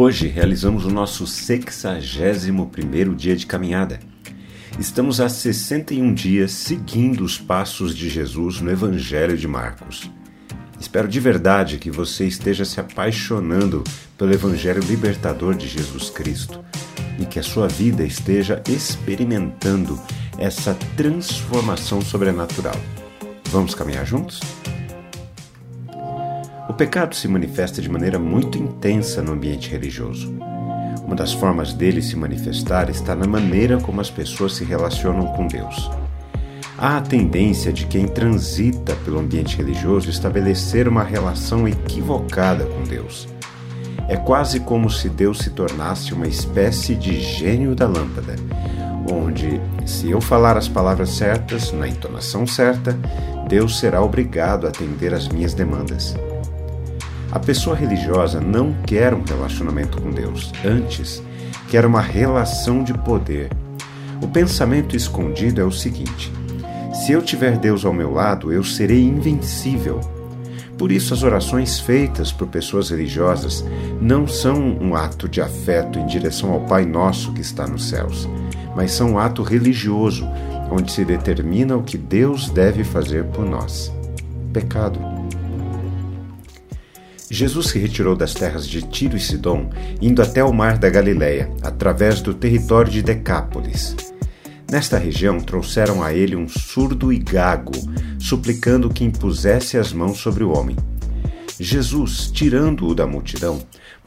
Hoje realizamos o nosso 61º dia de caminhada. Estamos há 61 dias seguindo os passos de Jesus no Evangelho de Marcos. Espero de verdade que você esteja se apaixonando pelo Evangelho libertador de Jesus Cristo e que a sua vida esteja experimentando essa transformação sobrenatural. Vamos caminhar juntos? O pecado se manifesta de maneira muito intensa no ambiente religioso. Uma das formas dele se manifestar está na maneira como as pessoas se relacionam com Deus. Há a tendência de quem transita pelo ambiente religioso estabelecer uma relação equivocada com Deus. É quase como se Deus se tornasse uma espécie de gênio da lâmpada, onde, se eu falar as palavras certas, na entonação certa, Deus será obrigado a atender às minhas demandas. A pessoa religiosa não quer um relacionamento com Deus, antes, quer uma relação de poder. O pensamento escondido é o seguinte: se eu tiver Deus ao meu lado, eu serei invencível. Por isso, as orações feitas por pessoas religiosas não são um ato de afeto em direção ao Pai Nosso que está nos céus, mas são um ato religioso, onde se determina o que Deus deve fazer por nós. Pecado. Jesus se retirou das terras de Tiro e Sidom, indo até o mar da Galiléia, através do território de Decápolis. Nesta região trouxeram a ele um surdo e gago, suplicando que impusesse as mãos sobre o homem. Jesus, tirando-o da multidão,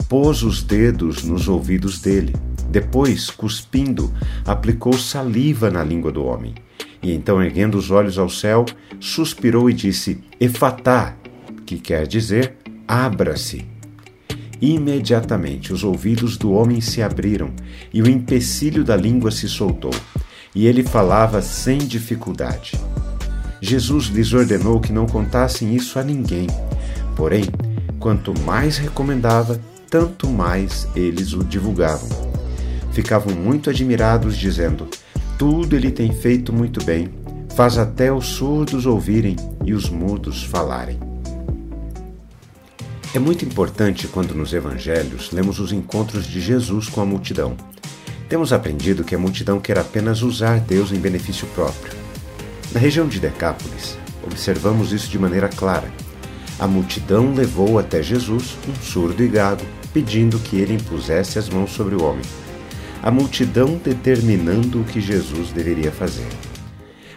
pôs os dedos nos ouvidos dele. Depois, cuspindo, aplicou saliva na língua do homem. E então, erguendo os olhos ao céu, suspirou e disse: Efatá, que quer dizer Abra-se. Imediatamente os ouvidos do homem se abriram e o empecilho da língua se soltou, e ele falava sem dificuldade. Jesus lhes ordenou que não contassem isso a ninguém. Porém, quanto mais recomendava, tanto mais eles o divulgavam. Ficavam muito admirados, dizendo: Tudo ele tem feito muito bem, faz até os surdos ouvirem e os mudos falarem. É muito importante quando nos evangelhos lemos os encontros de Jesus com a multidão. Temos aprendido que a multidão quer apenas usar Deus em benefício próprio. Na região de Decápolis, observamos isso de maneira clara. A multidão levou até Jesus um surdo e gago, pedindo que ele impusesse as mãos sobre o homem. A multidão determinando o que Jesus deveria fazer.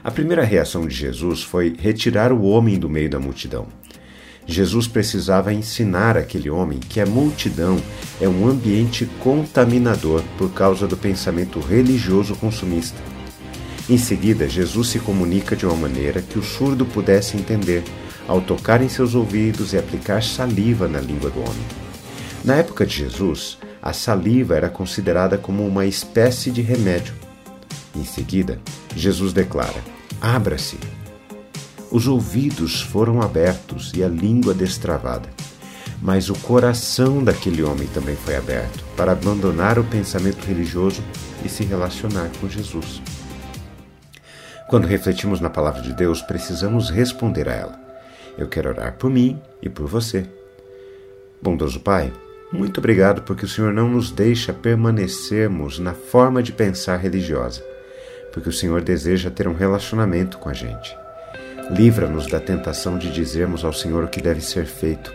A primeira reação de Jesus foi retirar o homem do meio da multidão. Jesus precisava ensinar aquele homem que a multidão é um ambiente contaminador por causa do pensamento religioso consumista. Em seguida, Jesus se comunica de uma maneira que o surdo pudesse entender, ao tocar em seus ouvidos e aplicar saliva na língua do homem. Na época de Jesus, a saliva era considerada como uma espécie de remédio. Em seguida, Jesus declara: Abra-se, os ouvidos foram abertos e a língua destravada. Mas o coração daquele homem também foi aberto para abandonar o pensamento religioso e se relacionar com Jesus. Quando refletimos na palavra de Deus, precisamos responder a ela. Eu quero orar por mim e por você. Bondoso Pai, muito obrigado porque o Senhor não nos deixa permanecermos na forma de pensar religiosa, porque o Senhor deseja ter um relacionamento com a gente. Livra-nos da tentação de dizermos ao Senhor o que deve ser feito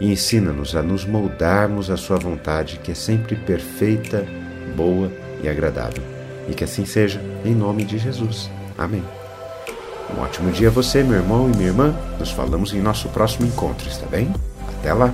e ensina-nos a nos moldarmos à Sua vontade, que é sempre perfeita, boa e agradável. E que assim seja, em nome de Jesus. Amém. Um ótimo dia a você, meu irmão e minha irmã. Nos falamos em nosso próximo encontro, está bem? Até lá!